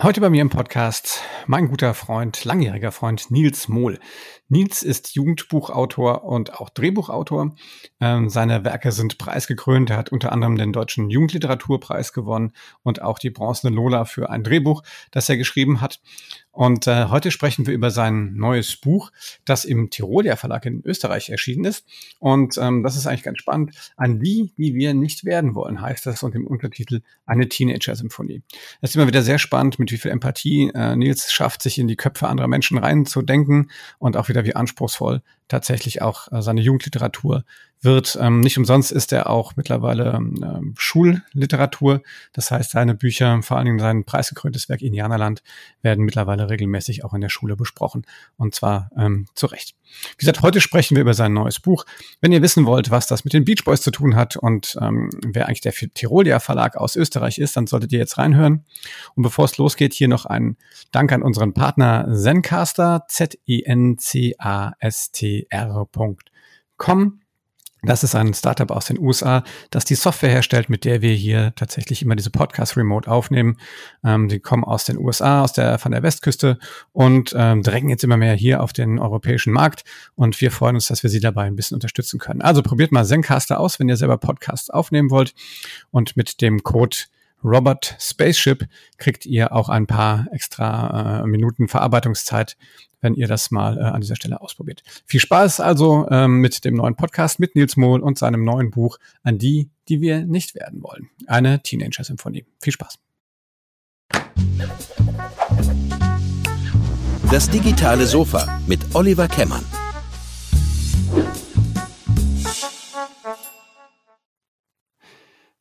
Heute bei mir im Podcast mein guter Freund, langjähriger Freund Nils Mohl. Nils ist Jugendbuchautor und auch Drehbuchautor. Ähm, seine Werke sind preisgekrönt. Er hat unter anderem den Deutschen Jugendliteraturpreis gewonnen und auch die Bronzene Lola für ein Drehbuch, das er geschrieben hat. Und äh, heute sprechen wir über sein neues Buch, das im Tirolia Verlag in Österreich erschienen ist. Und ähm, das ist eigentlich ganz spannend. An die, die wir nicht werden wollen, heißt das und im Untertitel eine Teenager-Symphonie. Es ist immer wieder sehr spannend, mit wie viel Empathie äh, Nils schafft, sich in die Köpfe anderer Menschen reinzudenken und auch wieder wie anspruchsvoll tatsächlich auch äh, seine Jugendliteratur wird. Ähm, nicht umsonst ist er auch mittlerweile ähm, Schulliteratur. Das heißt, seine Bücher, vor allen Dingen sein preisgekröntes Werk Indianerland, werden mittlerweile regelmäßig auch in der Schule besprochen. Und zwar ähm, zu Recht. Wie gesagt, heute sprechen wir über sein neues Buch. Wenn ihr wissen wollt, was das mit den Beach Boys zu tun hat und ähm, wer eigentlich der Tirolia Verlag aus Österreich ist, dann solltet ihr jetzt reinhören. Und bevor es losgeht, hier noch ein Dank an unseren Partner Zencaster, Z-E-N-C-A-S-T-R.com. Das ist ein Startup aus den USA, das die Software herstellt, mit der wir hier tatsächlich immer diese Podcasts remote aufnehmen. Ähm, die kommen aus den USA, aus der, von der Westküste und ähm, drängen jetzt immer mehr hier auf den europäischen Markt. Und wir freuen uns, dass wir Sie dabei ein bisschen unterstützen können. Also probiert mal Zencaster aus, wenn ihr selber Podcasts aufnehmen wollt. Und mit dem Code Robert Spaceship kriegt ihr auch ein paar extra äh, Minuten Verarbeitungszeit wenn ihr das mal äh, an dieser Stelle ausprobiert. Viel Spaß also ähm, mit dem neuen Podcast mit Nils Mohl und seinem neuen Buch an die, die wir nicht werden wollen. Eine Teenager-Symphonie. Viel Spaß. Das digitale Sofa mit Oliver Kemmern.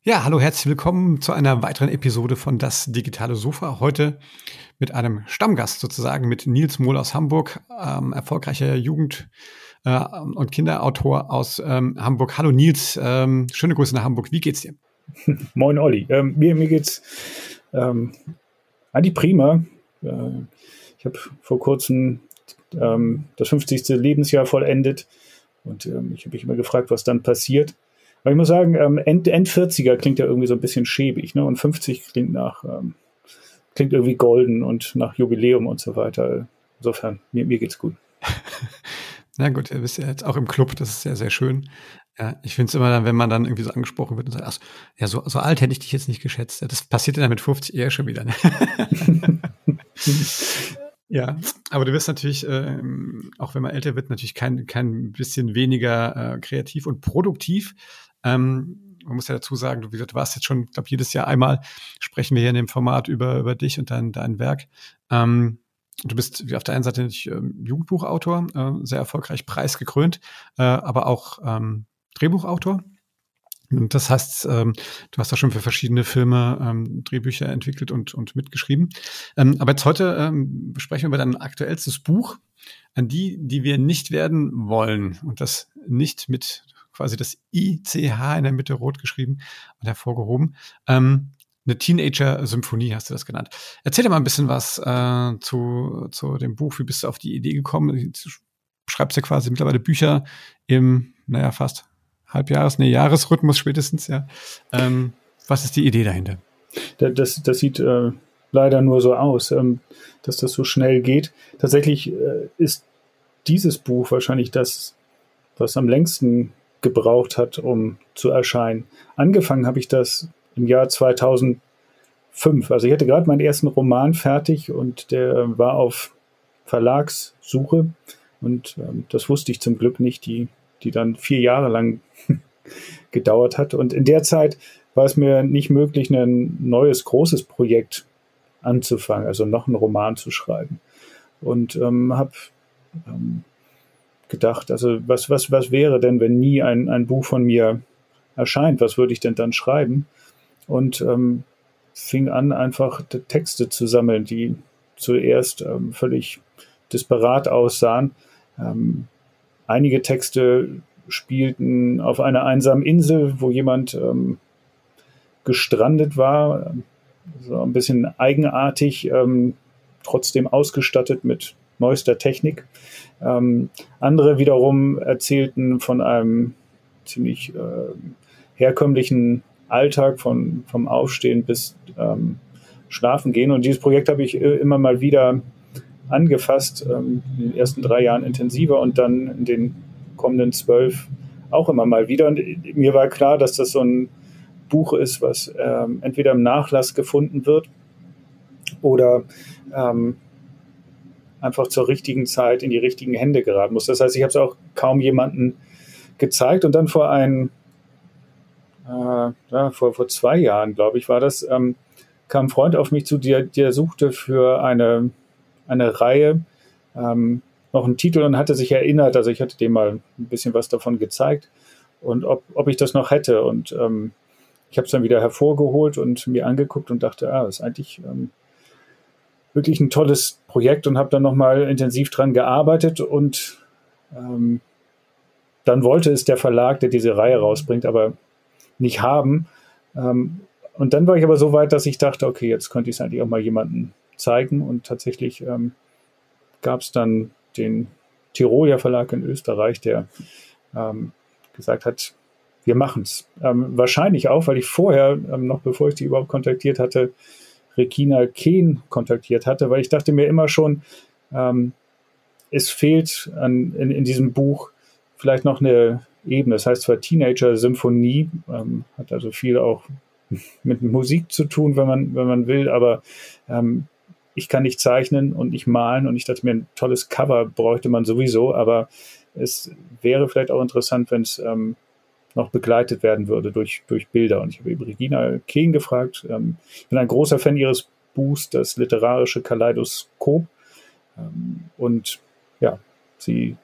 Ja, hallo, herzlich willkommen zu einer weiteren Episode von Das digitale Sofa. Heute mit einem Stammgast sozusagen, mit Nils Mohl aus Hamburg, ähm, erfolgreicher Jugend- äh, und Kinderautor aus ähm, Hamburg. Hallo Nils, ähm, schöne Grüße nach Hamburg. Wie geht's dir? Moin Olli. Ähm, mir, mir geht's ähm, eigentlich prima. Äh, ich habe vor kurzem ähm, das 50. Lebensjahr vollendet und ähm, ich habe mich immer gefragt, was dann passiert. Aber ich muss sagen, ähm, End, End 40er klingt ja irgendwie so ein bisschen schäbig, ne? Und 50 klingt nach, ähm, klingt irgendwie golden und nach Jubiläum und so weiter. Insofern, mir, mir geht's gut. Na gut, ihr bist ja jetzt auch im Club, das ist sehr, sehr schön. Ja, ich finde es immer dann, wenn man dann irgendwie so angesprochen wird und sagt, ach, ja, so, so alt hätte ich dich jetzt nicht geschätzt. Das passiert dann mit 50 eher schon wieder. Ne? Ja, aber du wirst natürlich, äh, auch wenn man älter wird, natürlich kein, kein bisschen weniger äh, kreativ und produktiv. Ähm, man muss ja dazu sagen, du, du warst jetzt schon, glaube jedes Jahr einmal sprechen wir hier in dem Format über, über dich und dein, dein Werk. Ähm, du bist auf der einen Seite nicht, ähm, Jugendbuchautor, äh, sehr erfolgreich preisgekrönt, äh, aber auch ähm, Drehbuchautor. Und das heißt, ähm, du hast da schon für verschiedene Filme ähm, Drehbücher entwickelt und, und mitgeschrieben. Ähm, aber jetzt heute ähm, sprechen wir über dein aktuellstes Buch, an die, die wir nicht werden wollen. Und das nicht mit quasi das ICH in der Mitte rot geschrieben und hervorgehoben. Ähm, eine Teenager-Symphonie hast du das genannt. Erzähl dir mal ein bisschen was äh, zu, zu dem Buch. Wie bist du auf die Idee gekommen? Du schreibst ja quasi mittlerweile Bücher im, naja, fast Halbjahres-, nee, Jahresrhythmus spätestens, ja. Ähm, was ist die Idee dahinter? Das, das sieht äh, leider nur so aus, ähm, dass das so schnell geht. Tatsächlich äh, ist dieses Buch wahrscheinlich das, was am längsten gebraucht hat, um zu erscheinen. Angefangen habe ich das im Jahr 2005. Also ich hatte gerade meinen ersten Roman fertig und der war auf Verlagssuche und ähm, das wusste ich zum Glück nicht, die, die dann vier Jahre lang gedauert hat. Und in der Zeit war es mir nicht möglich, ein neues großes Projekt anzufangen, also noch einen Roman zu schreiben. Und ähm, habe ähm, gedacht, also was, was, was wäre denn, wenn nie ein, ein Buch von mir erscheint? Was würde ich denn dann schreiben? Und ähm, fing an, einfach Texte zu sammeln, die zuerst ähm, völlig disparat aussahen. Ähm, einige Texte spielten auf einer einsamen Insel, wo jemand ähm, gestrandet war, so ein bisschen eigenartig, ähm, trotzdem ausgestattet mit neuester Technik. Ähm, andere wiederum erzählten von einem ziemlich äh, herkömmlichen Alltag, von, vom Aufstehen bis ähm, schlafen gehen. Und dieses Projekt habe ich äh, immer mal wieder angefasst, ähm, in den ersten drei Jahren intensiver und dann in den kommenden zwölf auch immer mal wieder. Und mir war klar, dass das so ein Buch ist, was ähm, entweder im Nachlass gefunden wird oder ähm, einfach zur richtigen Zeit in die richtigen Hände geraten muss. Das heißt, ich habe es auch kaum jemanden gezeigt und dann vor ein, äh, ja, vor, vor zwei Jahren, glaube ich, war das, ähm, kam ein Freund auf mich zu, der, der suchte für eine, eine Reihe ähm, noch einen Titel und hatte sich erinnert, also ich hatte dem mal ein bisschen was davon gezeigt und ob, ob ich das noch hätte und ähm, ich habe es dann wieder hervorgeholt und mir angeguckt und dachte, ah, das ist eigentlich ähm, wirklich ein tolles Projekt und habe dann nochmal intensiv dran gearbeitet und ähm, dann wollte es der Verlag, der diese Reihe rausbringt, aber nicht haben. Ähm, und dann war ich aber so weit, dass ich dachte, okay, jetzt könnte ich es eigentlich auch mal jemandem zeigen. Und tatsächlich ähm, gab es dann den Tiroler Verlag in Österreich, der ähm, gesagt hat, wir machen es. Ähm, wahrscheinlich auch, weil ich vorher, ähm, noch bevor ich die überhaupt kontaktiert hatte, Regina Kehn kontaktiert hatte, weil ich dachte mir immer schon, ähm, es fehlt an, in, in, diesem Buch vielleicht noch eine Ebene. Das heißt zwar Teenager-Symphonie, ähm, hat also viel auch mit Musik zu tun, wenn man, wenn man will, aber ähm, ich kann nicht zeichnen und nicht malen und ich dachte mir, ein tolles Cover bräuchte man sowieso, aber es wäre vielleicht auch interessant, wenn es ähm, noch begleitet werden würde durch, durch Bilder. Und ich habe eben Regina Kehn gefragt. Ähm, ich bin ein großer Fan ihres Buchs, das literarische Kaleidoskop. Ähm, und ja, sie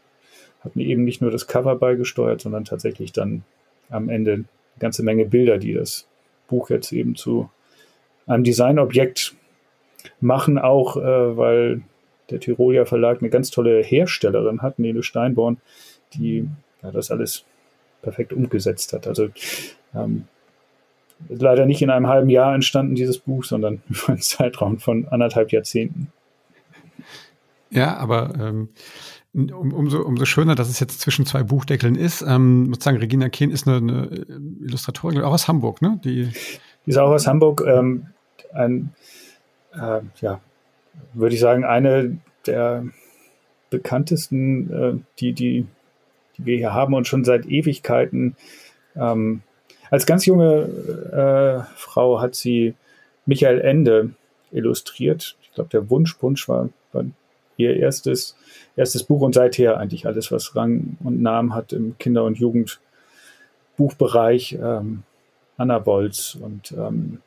hat mir eben nicht nur das Cover beigesteuert, sondern tatsächlich dann am Ende eine ganze Menge Bilder, die das Buch jetzt eben zu einem Designobjekt machen, auch äh, weil der Tiroler Verlag eine ganz tolle Herstellerin hat, Nele Steinborn, die ja, das alles perfekt umgesetzt hat. Also ähm, leider nicht in einem halben Jahr entstanden, dieses Buch, sondern über einen Zeitraum von anderthalb Jahrzehnten. Ja, aber ähm, um, umso, umso schöner, dass es jetzt zwischen zwei Buchdeckeln ist. Ähm, muss sagen, Regina Kehn ist eine, eine Illustratorin, auch aus Hamburg, ne? Die, die ist auch aus Hamburg. Ähm, ein, äh, ja, würde ich sagen, eine der bekanntesten, äh, die, die die wir hier haben und schon seit Ewigkeiten. Ähm, als ganz junge äh, Frau hat sie Michael Ende illustriert. Ich glaube, der Wunschpunsch war, war ihr erstes, erstes Buch und seither eigentlich alles, was Rang und Namen hat im Kinder- und Jugendbuchbereich. Ähm, Anna Bolz und ähm,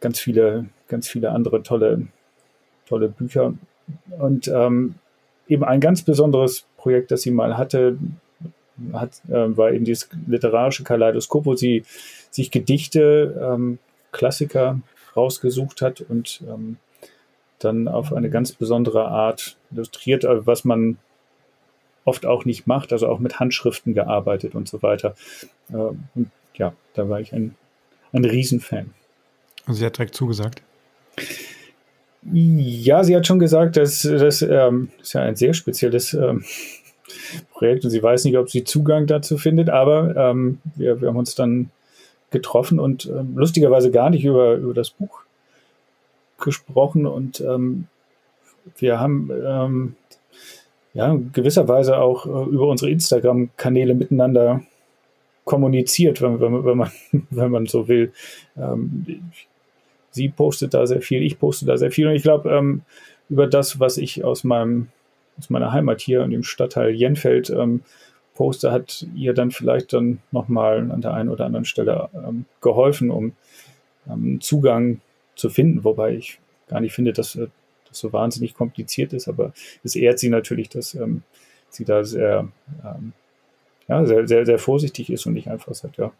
ganz viele, ganz viele andere tolle, tolle Bücher. Und ähm, eben ein ganz besonderes Projekt, das sie mal hatte, hat, äh, war eben dieses literarische Kaleidoskop, wo sie sich Gedichte, ähm, Klassiker rausgesucht hat und ähm, dann auf eine ganz besondere Art illustriert, äh, was man oft auch nicht macht, also auch mit Handschriften gearbeitet und so weiter. Äh, und ja, da war ich ein, ein Riesenfan. Und sie hat direkt zugesagt. Ja, sie hat schon gesagt, dass das ähm, ist ja ein sehr spezielles ähm, Projekt und sie weiß nicht, ob sie Zugang dazu findet, aber ähm, wir, wir haben uns dann getroffen und ähm, lustigerweise gar nicht über, über das Buch gesprochen und ähm, wir haben ähm, ja gewisserweise auch äh, über unsere Instagram-Kanäle miteinander kommuniziert, wenn, wenn, wenn, man, wenn man so will. Ähm, sie postet da sehr viel, ich poste da sehr viel. Und ich glaube, ähm, über das, was ich aus meinem, aus meiner Heimat hier in dem Stadtteil Jenfeld ähm, poste, hat ihr dann vielleicht dann nochmal an der einen oder anderen Stelle ähm, geholfen, um ähm, Zugang zu finden, wobei ich gar nicht finde, dass äh, das so wahnsinnig kompliziert ist, aber es ehrt sie natürlich, dass ähm, sie da sehr, ähm, ja, sehr, sehr, sehr vorsichtig ist und nicht einfach sagt, ja,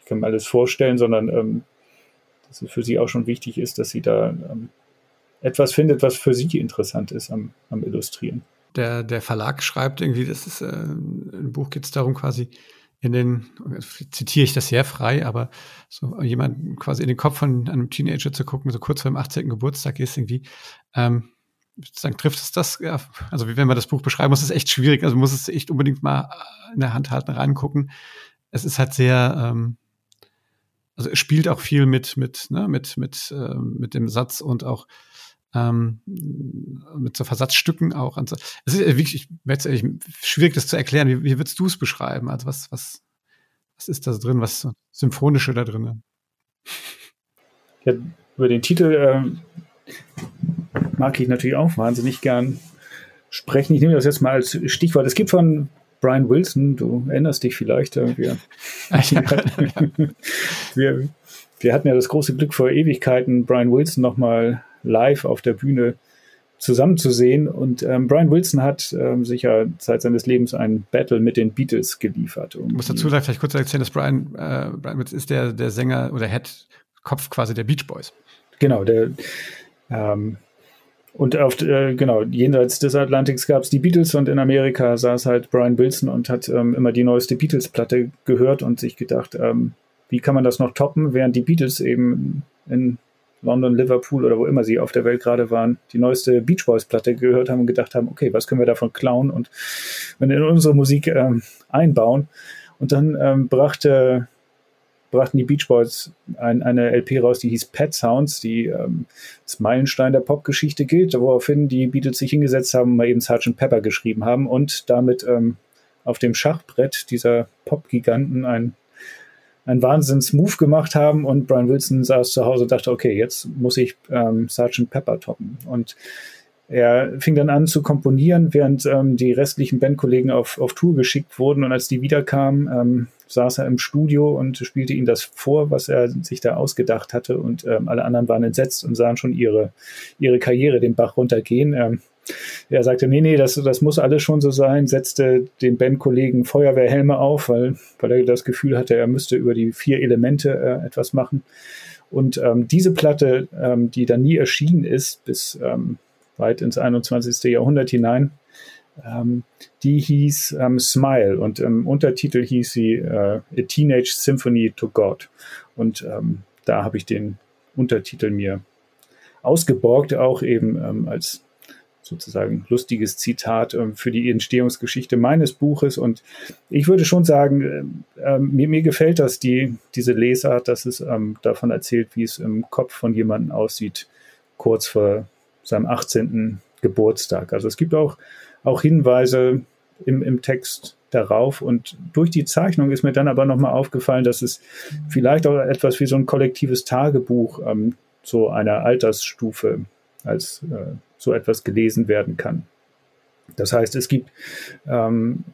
ich kann mir alles vorstellen, sondern ähm, dass es für sie auch schon wichtig ist, dass sie da ähm, etwas findet, was für sie interessant ist am, am Illustrieren. Der, der Verlag schreibt irgendwie, das ist, äh, im Buch geht es darum quasi, in den, zitiere ich das sehr frei, aber so jemand quasi in den Kopf von einem Teenager zu gucken, so kurz vor dem 18. Geburtstag ist irgendwie, ähm, sozusagen trifft es das, ja, also wie wenn man das Buch beschreiben muss, ist echt schwierig, also muss es echt unbedingt mal in der Hand halten, reingucken. Es ist halt sehr, ähm, also es spielt auch viel mit, mit, ne, mit, mit, äh, mit dem Satz und auch ähm, mit so Versatzstücken auch. Und so. Es ist wirklich, ich, schwierig, das zu erklären. Wie, wie würdest du es beschreiben? Also was, was, was ist da drin? Was Symphonische da drin? Ja, über den Titel ähm, mag ich natürlich auch wahnsinnig gern sprechen. Ich nehme das jetzt mal als Stichwort. Es gibt von Brian Wilson, du erinnerst dich vielleicht irgendwie. wir, wir hatten ja das große Glück vor Ewigkeiten, Brian Wilson nochmal live auf der Bühne zusammenzusehen. Und ähm, Brian Wilson hat ähm, sicher Zeit seines Lebens ein Battle mit den Beatles geliefert. Ich muss dazu vielleicht kurz erzählen, dass Brian, äh, Brian Wilson ist der, der Sänger oder Head Kopf quasi der Beach Boys. Genau, der ähm, und auf, äh, genau, jenseits des Atlantiks gab es die Beatles und in Amerika saß halt Brian Wilson und hat ähm, immer die neueste Beatles-Platte gehört und sich gedacht, ähm, wie kann man das noch toppen, während die Beatles eben in London, Liverpool oder wo immer sie auf der Welt gerade waren, die neueste Beach Boys Platte gehört haben und gedacht haben, okay, was können wir davon klauen und in unsere Musik ähm, einbauen. Und dann ähm, brachte brachten die Beach Boys ein, eine LP raus, die hieß Pet Sounds, die ähm, als Meilenstein der Popgeschichte gilt, woraufhin die Beatles sich hingesetzt haben, mal eben Sgt. Pepper geschrieben haben und damit ähm, auf dem Schachbrett dieser Pop-Giganten ein, ein Wahnsinns-Move gemacht haben und Brian Wilson saß zu Hause und dachte, okay, jetzt muss ich ähm, Sgt. Pepper toppen. Und er fing dann an zu komponieren, während ähm, die restlichen Bandkollegen auf, auf Tour geschickt wurden. Und als die wiederkamen, ähm, saß er im Studio und spielte ihnen das vor, was er sich da ausgedacht hatte. Und ähm, alle anderen waren entsetzt und sahen schon ihre, ihre Karriere den Bach runtergehen. Er sagte, nee, nee, das, das muss alles schon so sein, setzte den Bandkollegen Feuerwehrhelme auf, weil, weil er das Gefühl hatte, er müsste über die vier Elemente äh, etwas machen. Und ähm, diese Platte, ähm, die dann nie erschienen ist, bis ähm, weit ins 21. Jahrhundert hinein. Ähm, die hieß ähm, Smile und im Untertitel hieß sie äh, A Teenage Symphony to God. Und ähm, da habe ich den Untertitel mir ausgeborgt, auch eben als sozusagen lustiges Zitat ähm, für die Entstehungsgeschichte meines Buches. Und ich würde schon sagen, äh, mir, mir, gefällt das, die, diese Lesart, dass es ähm, davon erzählt, wie es im Kopf von jemandem aussieht, kurz vor seinem 18. Geburtstag. Also es gibt auch, auch Hinweise im, im Text darauf. Und durch die Zeichnung ist mir dann aber nochmal aufgefallen, dass es vielleicht auch etwas wie so ein kollektives Tagebuch ähm, so einer Altersstufe als äh, so etwas gelesen werden kann. Das heißt, es gibt ähm,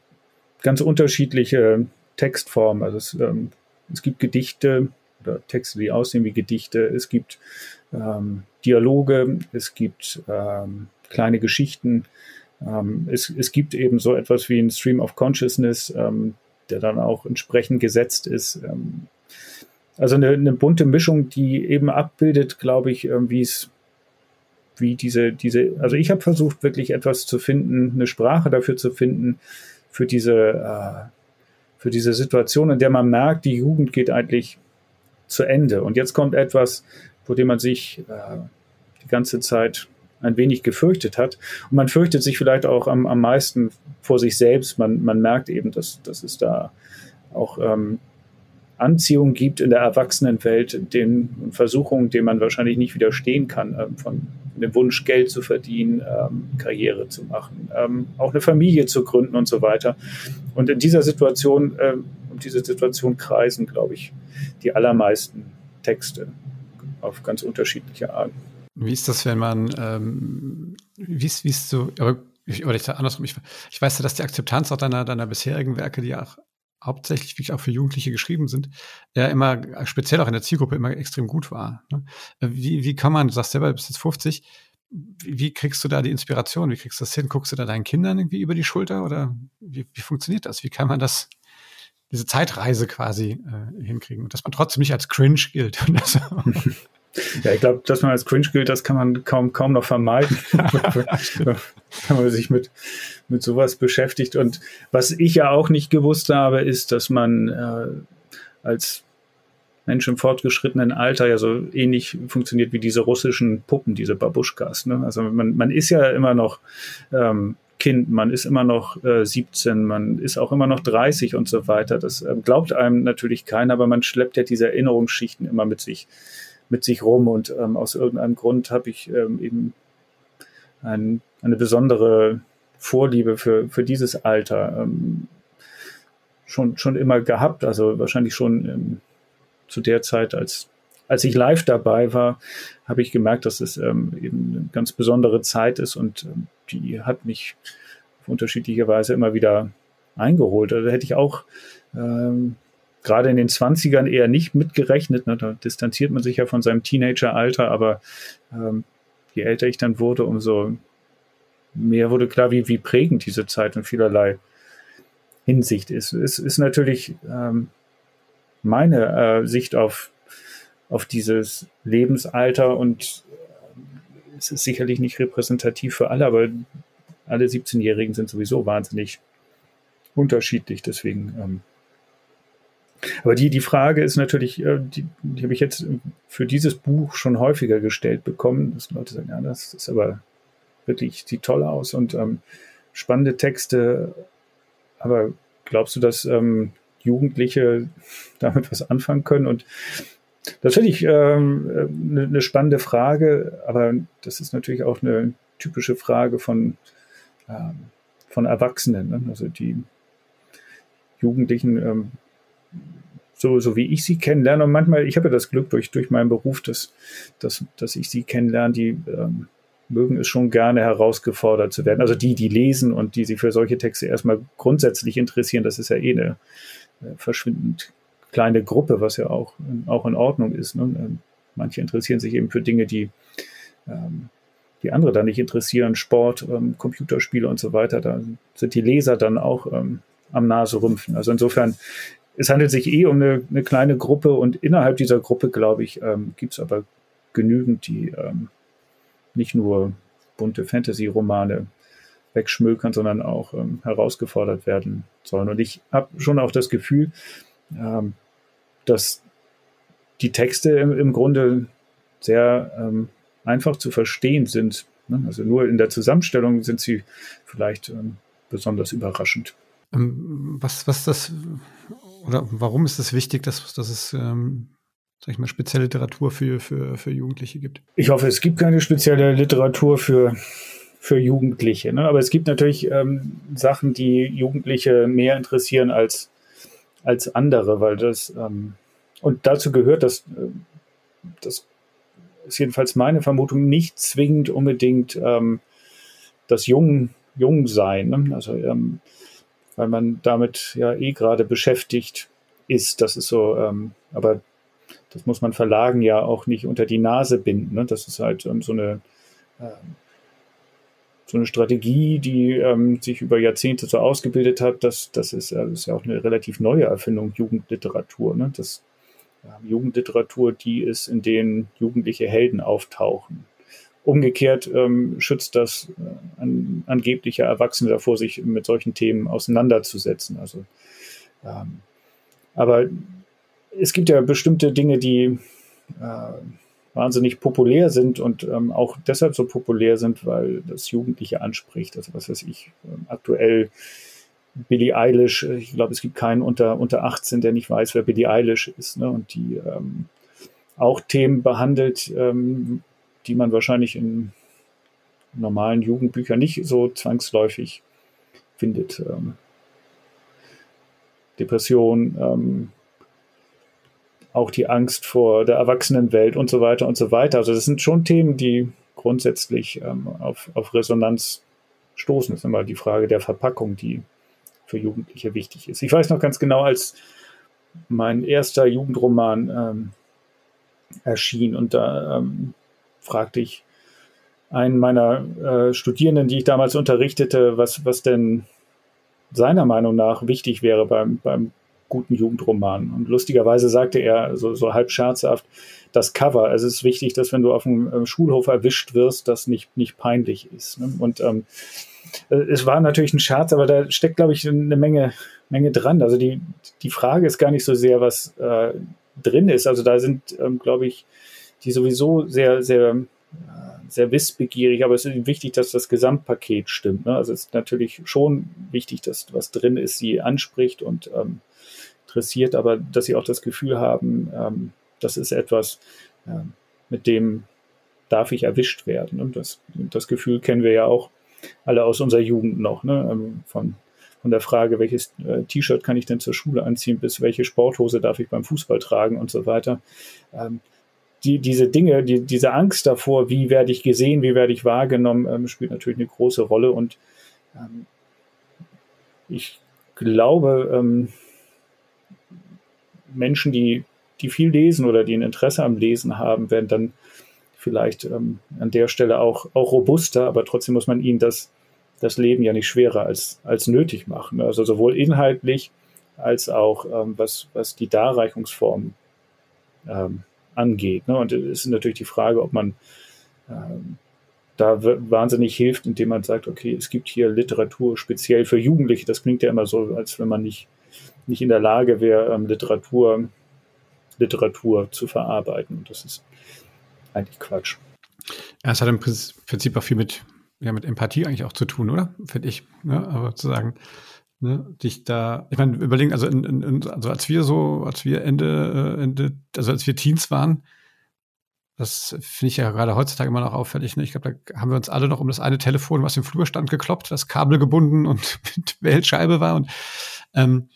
ganz unterschiedliche Textformen. Also es, ähm, es gibt Gedichte oder Texte, die aussehen wie Gedichte. Es gibt ähm, Dialoge, es gibt ähm, kleine Geschichten. Ähm, es, es gibt eben so etwas wie ein Stream of Consciousness, ähm, der dann auch entsprechend gesetzt ist. Ähm, also eine, eine, bunte Mischung, die eben abbildet, glaube ich, ähm, wie es wie diese, diese, also ich habe versucht, wirklich etwas zu finden, eine Sprache dafür zu finden, für diese, äh, für diese Situation, in der man merkt, die Jugend geht eigentlich zu Ende. Und jetzt kommt etwas, vor dem man sich äh, die ganze Zeit ein wenig gefürchtet hat. Und man fürchtet sich vielleicht auch am, am meisten vor sich selbst. Man, man merkt eben, dass, dass es da auch ähm, Anziehung gibt in der Erwachsenenwelt, den Versuchungen, denen man wahrscheinlich nicht widerstehen kann, ähm, von dem Wunsch, Geld zu verdienen, ähm, Karriere zu machen, ähm, auch eine Familie zu gründen und so weiter. Und in dieser Situation, ähm, um diese Situation kreisen, glaube ich, die allermeisten Texte auf ganz unterschiedliche Arten. Wie ist das, wenn man, ähm, wie ist, wie ist so, ich, oder ich andersrum, ich, ich weiß ja, dass die Akzeptanz auch deiner, deiner bisherigen Werke, die auch hauptsächlich wirklich auch für Jugendliche geschrieben sind, ja immer, speziell auch in der Zielgruppe, immer extrem gut war. Ne? Wie, wie kann man, du sagst selber, du bist jetzt 50, wie, kriegst du da die Inspiration? Wie kriegst du das hin? Guckst du da deinen Kindern irgendwie über die Schulter oder wie, wie funktioniert das? Wie kann man das, diese Zeitreise quasi äh, hinkriegen und dass man trotzdem nicht als cringe gilt? Ja, ich glaube, dass man als cringe gilt, das kann man kaum, kaum noch vermeiden, wenn man sich mit, mit sowas beschäftigt. Und was ich ja auch nicht gewusst habe, ist, dass man äh, als Mensch im fortgeschrittenen Alter ja so ähnlich funktioniert wie diese russischen Puppen, diese Babuschkas. Ne? Also man, man ist ja immer noch ähm, Kind, man ist immer noch äh, 17, man ist auch immer noch 30 und so weiter. Das äh, glaubt einem natürlich keiner, aber man schleppt ja diese Erinnerungsschichten immer mit sich, mit sich rum. Und ähm, aus irgendeinem Grund habe ich ähm, eben ein, eine besondere Vorliebe für, für dieses Alter ähm, schon, schon immer gehabt. Also wahrscheinlich schon ähm, zu der Zeit, als als ich live dabei war, habe ich gemerkt, dass es ähm, eben eine ganz besondere Zeit ist und ähm, die hat mich auf unterschiedliche Weise immer wieder eingeholt. Also hätte ich auch ähm, gerade in den 20ern eher nicht mitgerechnet. Ne? Da distanziert man sich ja von seinem Teenageralter, aber ähm, je älter ich dann wurde, umso mehr wurde klar, wie, wie prägend diese Zeit in vielerlei Hinsicht ist. Es ist natürlich ähm, meine äh, Sicht auf auf dieses Lebensalter und äh, es ist sicherlich nicht repräsentativ für alle, aber alle 17-Jährigen sind sowieso wahnsinnig unterschiedlich. Deswegen, ähm, aber die, die Frage ist natürlich, äh, die, die habe ich jetzt für dieses Buch schon häufiger gestellt bekommen, dass Leute sagen, ja, das ist aber wirklich, sieht toll aus und ähm, spannende Texte. Aber glaubst du, dass ähm, Jugendliche damit was anfangen können? Und das finde ich ähm, eine, eine spannende Frage, aber das ist natürlich auch eine typische Frage von, ähm, von Erwachsenen. Ne? Also die Jugendlichen, ähm, so, so wie ich sie kennenlerne. Und manchmal, ich habe ja das Glück durch, durch meinen Beruf, dass, dass, dass ich sie kennenlerne, die ähm, mögen es schon gerne herausgefordert zu werden. Also die, die lesen und die sich für solche Texte erstmal grundsätzlich interessieren, das ist ja eh eine äh, verschwindend kleine Gruppe, was ja auch, auch in Ordnung ist. Ne? Ähm, manche interessieren sich eben für Dinge, die, ähm, die andere dann nicht interessieren, Sport, ähm, Computerspiele und so weiter. Da sind die Leser dann auch ähm, am Naserümpfen. Also insofern, es handelt sich eh um eine, eine kleine Gruppe und innerhalb dieser Gruppe, glaube ich, ähm, gibt es aber genügend, die ähm, nicht nur bunte Fantasy-Romane wegschmökern, sondern auch ähm, herausgefordert werden sollen. Und ich habe schon auch das Gefühl, ähm, dass die Texte im, im Grunde sehr ähm, einfach zu verstehen sind. Ne? Also nur in der Zusammenstellung sind sie vielleicht ähm, besonders überraschend. Ähm, was, was das, oder warum ist es wichtig, dass, dass es, ähm, sag ich mal, spezielle Literatur für, für, für Jugendliche gibt? Ich hoffe, es gibt keine spezielle Literatur für, für Jugendliche. Ne? Aber es gibt natürlich ähm, Sachen, die Jugendliche mehr interessieren als als andere, weil das, ähm, und dazu gehört, dass, äh, das ist jedenfalls meine Vermutung, nicht zwingend unbedingt ähm, das Jung, Jungsein, ne? also ähm, weil man damit ja eh gerade beschäftigt ist, das ist so, ähm, aber das muss man Verlagen ja auch nicht unter die Nase binden, ne? das ist halt ähm, so eine äh, so eine Strategie, die ähm, sich über Jahrzehnte so ausgebildet hat, das, das, ist, das ist ja auch eine relativ neue Erfindung, Jugendliteratur. Ne? Das, äh, Jugendliteratur, die ist, in denen jugendliche Helden auftauchen. Umgekehrt ähm, schützt das äh, an, angebliche Erwachsene davor, sich mit solchen Themen auseinanderzusetzen. Also, ähm, aber es gibt ja bestimmte Dinge, die äh, wahnsinnig populär sind und ähm, auch deshalb so populär sind, weil das Jugendliche anspricht. Also was weiß ich, ähm, aktuell Billie Eilish, ich glaube, es gibt keinen unter, unter 18, der nicht weiß, wer Billie Eilish ist. Ne? Und die ähm, auch Themen behandelt, ähm, die man wahrscheinlich in normalen Jugendbüchern nicht so zwangsläufig findet. Ähm, Depression, ähm, auch die Angst vor der Erwachsenenwelt und so weiter und so weiter. Also das sind schon Themen, die grundsätzlich ähm, auf, auf Resonanz stoßen. Das ist immer die Frage der Verpackung, die für Jugendliche wichtig ist. Ich weiß noch ganz genau, als mein erster Jugendroman ähm, erschien und da ähm, fragte ich einen meiner äh, Studierenden, die ich damals unterrichtete, was, was denn seiner Meinung nach wichtig wäre beim, beim guten Jugendroman. Und lustigerweise sagte er so, so halb scherzhaft, das Cover. Also es ist wichtig, dass wenn du auf dem äh, Schulhof erwischt wirst, das nicht, nicht peinlich ist. Ne? Und ähm, äh, es war natürlich ein Scherz, aber da steckt, glaube ich, eine Menge, Menge dran. Also die, die Frage ist gar nicht so sehr, was äh, drin ist. Also da sind, ähm, glaube ich, die sowieso sehr, sehr äh, sehr wissbegierig, aber es ist wichtig, dass das Gesamtpaket stimmt. Ne? Also es ist natürlich schon wichtig, dass was drin ist, sie anspricht und ähm, interessiert, aber dass sie auch das Gefühl haben, ähm, das ist etwas, ähm, mit dem darf ich erwischt werden. Und das, das Gefühl kennen wir ja auch alle aus unserer Jugend noch, ne? Ähm, von, von der Frage, welches äh, T-Shirt kann ich denn zur Schule anziehen, bis welche Sporthose darf ich beim Fußball tragen und so weiter. Ähm, die, diese Dinge, die, diese Angst davor, wie werde ich gesehen, wie werde ich wahrgenommen, ähm, spielt natürlich eine große Rolle. Und ähm, ich glaube, ähm, Menschen, die, die viel lesen oder die ein Interesse am Lesen haben, werden dann vielleicht ähm, an der Stelle auch, auch robuster, aber trotzdem muss man ihnen das, das Leben ja nicht schwerer als, als nötig machen. Also sowohl inhaltlich als auch ähm, was, was die Darreichungsform ähm, angeht. Ne? Und es ist natürlich die Frage, ob man ähm, da wahnsinnig hilft, indem man sagt, okay, es gibt hier Literatur speziell für Jugendliche. Das klingt ja immer so, als wenn man nicht, nicht in der Lage wäre, ähm, Literatur, Literatur zu verarbeiten. Und das ist eigentlich Quatsch. Ja, es hat im Prinzip auch viel mit, ja, mit Empathie eigentlich auch zu tun, oder? Finde ich. Ne? Aber zu sagen, ne, dich da, ich meine, überlegen, also, in, in, also als wir so, als wir Ende, äh, Ende, also als wir Teens waren, das finde ich ja gerade heutzutage immer noch auffällig. Ne? Ich glaube, da haben wir uns alle noch um das eine Telefon, was im Flur stand, gekloppt, das Kabel gebunden und mit Wählscheibe war. Und ähm,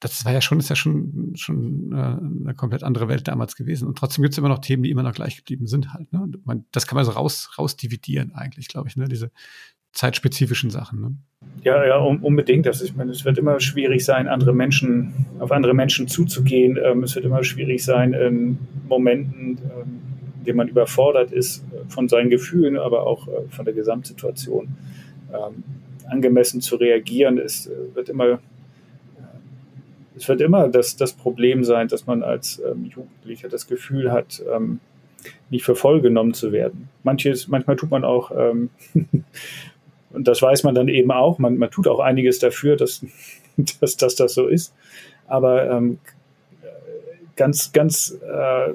das war ja schon, ist ja schon, schon äh, eine komplett andere Welt damals gewesen. Und trotzdem gibt es immer noch Themen, die immer noch gleich geblieben sind halt. Ne? Man, das kann man so raus, rausdividieren eigentlich, glaube ich, ne? diese zeitspezifischen Sachen. Ne? Ja, ja, unbedingt. Das, ich meine, es wird immer schwierig sein, andere Menschen, auf andere Menschen zuzugehen. Ähm, es wird immer schwierig sein, in Momenten, ähm, in denen man überfordert ist von seinen Gefühlen, aber auch äh, von der Gesamtsituation ähm, angemessen zu reagieren. Es äh, wird immer es wird immer das, das Problem sein, dass man als ähm, Jugendlicher das Gefühl hat, ähm, nicht für voll genommen zu werden. Manches, manchmal tut man auch, ähm, und das weiß man dann eben auch, man, man tut auch einiges dafür, dass, dass, dass das so ist. Aber ähm, ganz, ganz äh,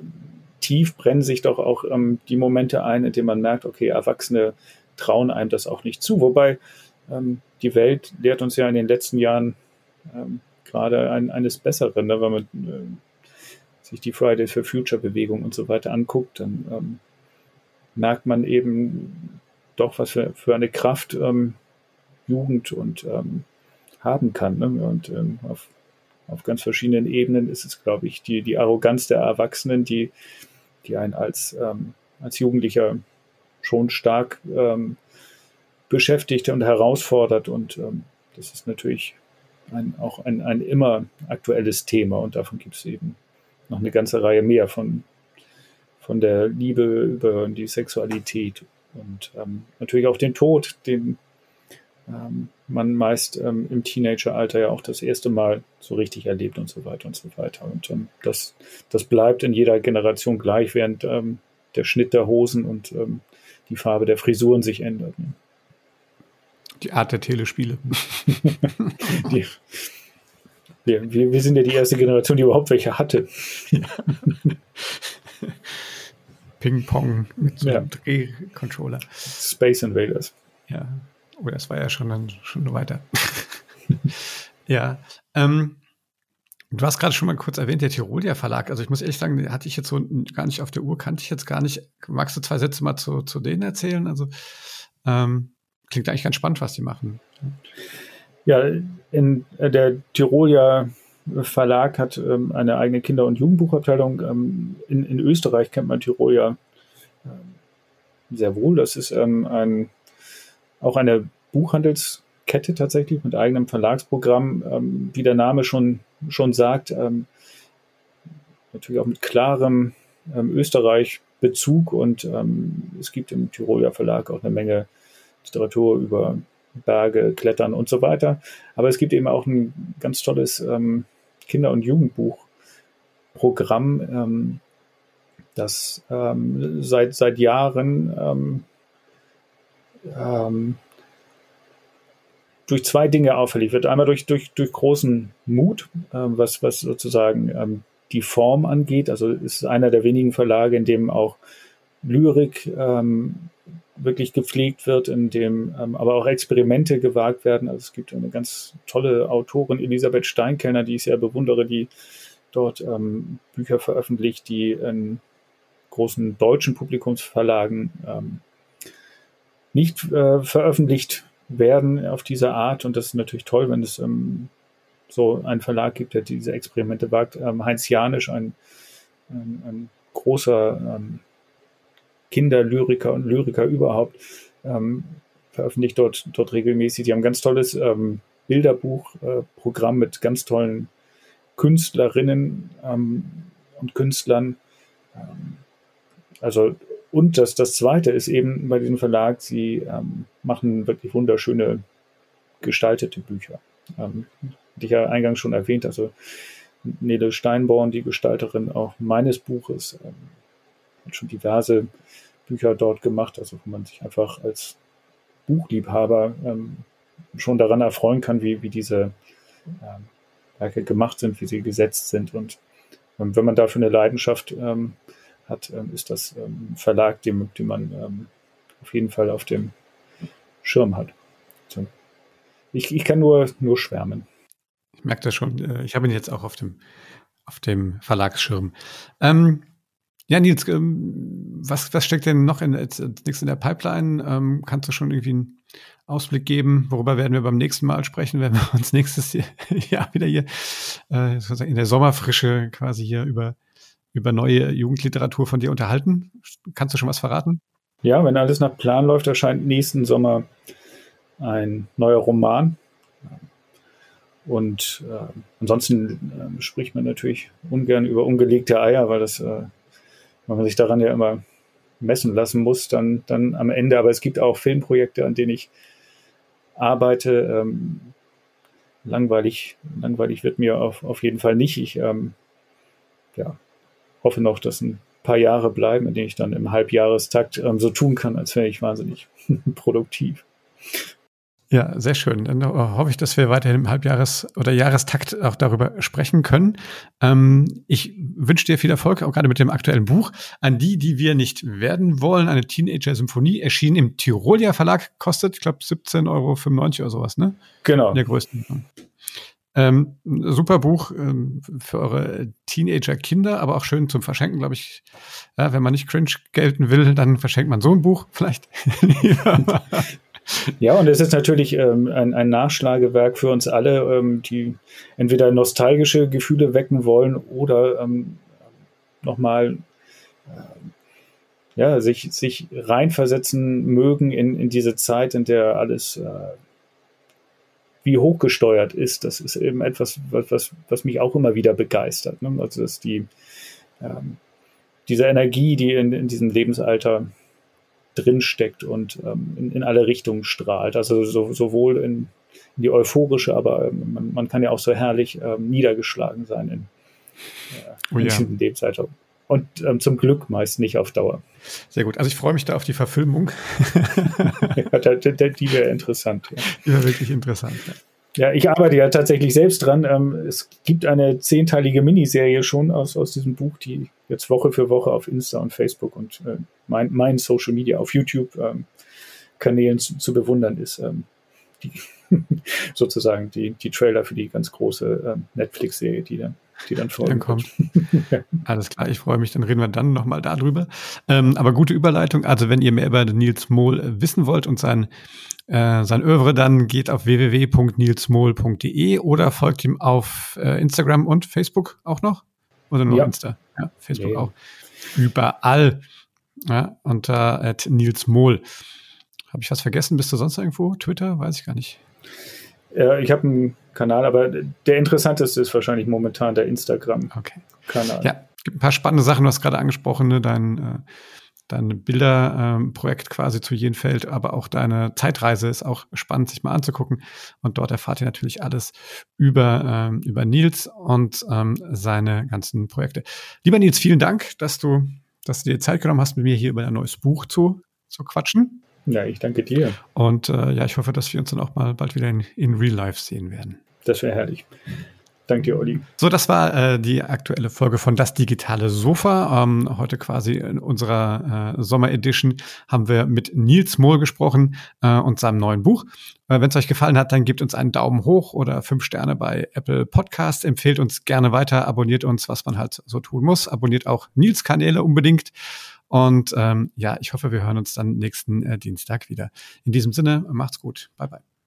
tief brennen sich doch auch ähm, die Momente ein, in denen man merkt, okay, Erwachsene trauen einem das auch nicht zu. Wobei ähm, die Welt lehrt uns ja in den letzten Jahren ähm, gerade ein, eines Besseren, ne? wenn man äh, sich die Fridays for Future Bewegung und so weiter anguckt, dann ähm, merkt man eben doch, was für, für eine Kraft ähm, Jugend und ähm, haben kann. Ne? Und ähm, auf, auf ganz verschiedenen Ebenen ist es, glaube ich, die, die Arroganz der Erwachsenen, die, die einen als, ähm, als Jugendlicher schon stark ähm, beschäftigt und herausfordert. Und ähm, das ist natürlich ein, auch ein, ein immer aktuelles Thema und davon gibt es eben noch eine ganze Reihe mehr von, von der Liebe über die Sexualität und ähm, natürlich auch den Tod, den ähm, man meist ähm, im Teenageralter ja auch das erste Mal so richtig erlebt und so weiter und so weiter. Und ähm, das, das bleibt in jeder Generation gleich, während ähm, der Schnitt der Hosen und ähm, die Farbe der Frisuren sich ändert. Ne? Die Art der Telespiele. die, wir, wir, wir, sind ja die erste Generation, die überhaupt welche hatte. Ping-Pong mit so einem ja. Drehcontroller. Space Invaders. Ja, oh, das war ja schon, dann, schon weiter. ja, ähm, Du hast gerade schon mal kurz erwähnt, der Tirolia Verlag. Also ich muss ehrlich sagen, hatte ich jetzt so gar nicht auf der Uhr, kannte ich jetzt gar nicht. Magst du zwei Sätze mal zu, zu denen erzählen? Also ähm, klingt eigentlich ganz spannend, was die machen. Ja, in äh, der Tirolia Verlag hat ähm, eine eigene Kinder- und Jugendbuchabteilung. Ähm, in, in, Österreich kennt man Tirol ja ähm, sehr wohl. Das ist ähm, ein, auch eine Buchhandelskette tatsächlich mit eigenem Verlagsprogramm, ähm, wie der Name schon, schon sagt. Ähm, natürlich auch mit klarem Österreich-Bezug und es gibt im Tiroler Verlag auch eine Menge Literatur über Berge, Klettern und so weiter. Aber es gibt eben auch ein ganz tolles ähm, Kinder- und Jugendbuchprogramm, ähm, das ähm, seit, seit Jahren ähm, ähm, durch zwei Dinge auffällig wird. Einmal durch, durch, durch großen Mut, äh, was, was sozusagen ähm, die Form angeht. Also es ist einer der wenigen Verlage, in dem auch Lyrik ähm, wirklich gepflegt wird, in dem ähm, aber auch Experimente gewagt werden. Also es gibt eine ganz tolle Autorin, Elisabeth Steinkellner, die ich sehr bewundere, die dort ähm, Bücher veröffentlicht, die in großen deutschen Publikumsverlagen ähm, nicht äh, veröffentlicht werden auf diese Art. Und das ist natürlich toll, wenn es ähm, so einen Verlag gibt, der diese Experimente wagt. Ähm, Heinz Janisch, ein, ein, ein großer ähm, Kinderlyriker und Lyriker überhaupt, ähm, veröffentlicht dort, dort regelmäßig. Die haben ein ganz tolles ähm, Bilderbuchprogramm äh, mit ganz tollen Künstlerinnen ähm, und Künstlern. Ähm, also, und das, das Zweite ist eben bei diesem Verlag, sie ähm, machen wirklich wunderschöne gestaltete Bücher. Ähm, hatte ich ja eingangs schon erwähnt, also Nele Steinborn, die Gestalterin auch meines Buches, ähm, schon diverse Bücher dort gemacht, also wo man sich einfach als Buchliebhaber ähm, schon daran erfreuen kann, wie, wie diese ähm, Werke gemacht sind, wie sie gesetzt sind. Und ähm, wenn man dafür eine Leidenschaft ähm, hat, ähm, ist das ähm, ein Verlag, den, den man auf jeden Fall auf dem Schirm hat. So. Ich, ich kann nur, nur schwärmen. Ich merke das schon. Äh, ich habe ihn jetzt auch auf dem, auf dem Verlagsschirm. Ähm, ja, Nils, ähm, was, was steckt denn noch in, als, nächstes in der Pipeline? Ähm, kannst du schon irgendwie einen Ausblick geben? Worüber werden wir beim nächsten Mal sprechen, wenn wir uns nächstes Jahr wieder hier äh, in der Sommerfrische quasi hier über, über neue Jugendliteratur von dir unterhalten? Kannst du schon was verraten? Ja, wenn alles nach Plan läuft, erscheint nächsten Sommer ein neuer Roman. Und äh, ansonsten äh, spricht man natürlich ungern über ungelegte Eier, weil das äh, wenn man sich daran ja immer messen lassen muss, dann, dann am Ende. Aber es gibt auch Filmprojekte, an denen ich arbeite. Ähm, langweilig, langweilig wird mir auf, auf jeden Fall nicht. Ich ähm, ja, hoffe noch, dass ein paar Jahre bleiben, in denen ich dann im Halbjahrestakt ähm, so tun kann, als wäre ich wahnsinnig produktiv. Ja, sehr schön. Dann hoffe ich, dass wir weiterhin im Halbjahres- oder Jahrestakt auch darüber sprechen können. Ähm, ich wünsche dir viel Erfolg, auch gerade mit dem aktuellen Buch. An die, die wir nicht werden wollen, eine Teenager-Symphonie, erschienen im Tirolia Verlag, kostet, ich glaube, 17,95 Euro oder sowas, ne? Genau. In der größten. Ähm, super Buch ähm, für eure Teenager-Kinder, aber auch schön zum Verschenken, glaube ich. Ja, wenn man nicht cringe gelten will, dann verschenkt man so ein Buch vielleicht. Ja, und es ist natürlich ähm, ein, ein, Nachschlagewerk für uns alle, ähm, die entweder nostalgische Gefühle wecken wollen oder ähm, nochmal äh, ja, sich, sich reinversetzen mögen in, in diese Zeit, in der alles äh, wie hochgesteuert ist. Das ist eben etwas, was, was mich auch immer wieder begeistert. Ne? Also dass die ähm, diese Energie, die in, in diesem Lebensalter drinsteckt und ähm, in, in, alle Richtungen strahlt. Also so, sowohl in, in, die euphorische, aber ähm, man, man, kann ja auch so herrlich ähm, niedergeschlagen sein in, äh, oh, ja. in Lebensalter. Und ähm, zum Glück meist nicht auf Dauer. Sehr gut. Also ich freue mich da auf die Verfilmung. ja, die wäre interessant. Ja. Die wäre wirklich interessant. Ja. Ja, ich arbeite ja tatsächlich selbst dran. Ähm, es gibt eine zehnteilige Miniserie schon aus, aus diesem Buch, die jetzt Woche für Woche auf Insta und Facebook und äh, mein, mein Social Media auf YouTube ähm, Kanälen zu, zu, bewundern ist. Ähm, die, sozusagen die, die Trailer für die ganz große ähm, Netflix-Serie, die dann die dann folgen. Dann kommt. Alles klar, ich freue mich, dann reden wir dann nochmal darüber. Ähm, aber gute Überleitung. Also, wenn ihr mehr über Nils Mohl äh, wissen wollt und sein, äh, sein Övre, dann geht auf www.nilsmohl.de oder folgt ihm auf äh, Instagram und Facebook auch noch. Oder nur ja. Insta? Ja, Facebook nee. auch. Überall. Ja, unter äh, Nils Mohl. Habe ich was vergessen? Bist du sonst irgendwo? Twitter? Weiß ich gar nicht. Äh, ich habe einen Kanal, aber der interessanteste ist wahrscheinlich momentan der Instagram-Kanal. Okay. Ja, gibt ein paar spannende Sachen. Du hast gerade angesprochen, ne? dein, äh, dein Bilderprojekt ähm, quasi zu Jenfeld, aber auch deine Zeitreise ist auch spannend, sich mal anzugucken. Und dort erfahrt ihr natürlich alles über, ähm, über Nils und ähm, seine ganzen Projekte. Lieber Nils, vielen Dank, dass du, dass du dir Zeit genommen hast, mit mir hier über ein neues Buch zu, zu quatschen. Ja, ich danke dir. Und äh, ja, ich hoffe, dass wir uns dann auch mal bald wieder in, in Real Life sehen werden. Das wäre herrlich. Danke dir, Olli. So, das war äh, die aktuelle Folge von Das Digitale Sofa. Ähm, heute quasi in unserer äh, Sommer-Edition haben wir mit Nils Mohl gesprochen äh, und seinem neuen Buch. Äh, Wenn es euch gefallen hat, dann gebt uns einen Daumen hoch oder fünf Sterne bei Apple Podcasts. Empfehlt uns gerne weiter, abonniert uns, was man halt so tun muss. Abonniert auch Nils Kanäle unbedingt. Und ähm, ja, ich hoffe, wir hören uns dann nächsten äh, Dienstag wieder. In diesem Sinne, macht's gut. Bye bye.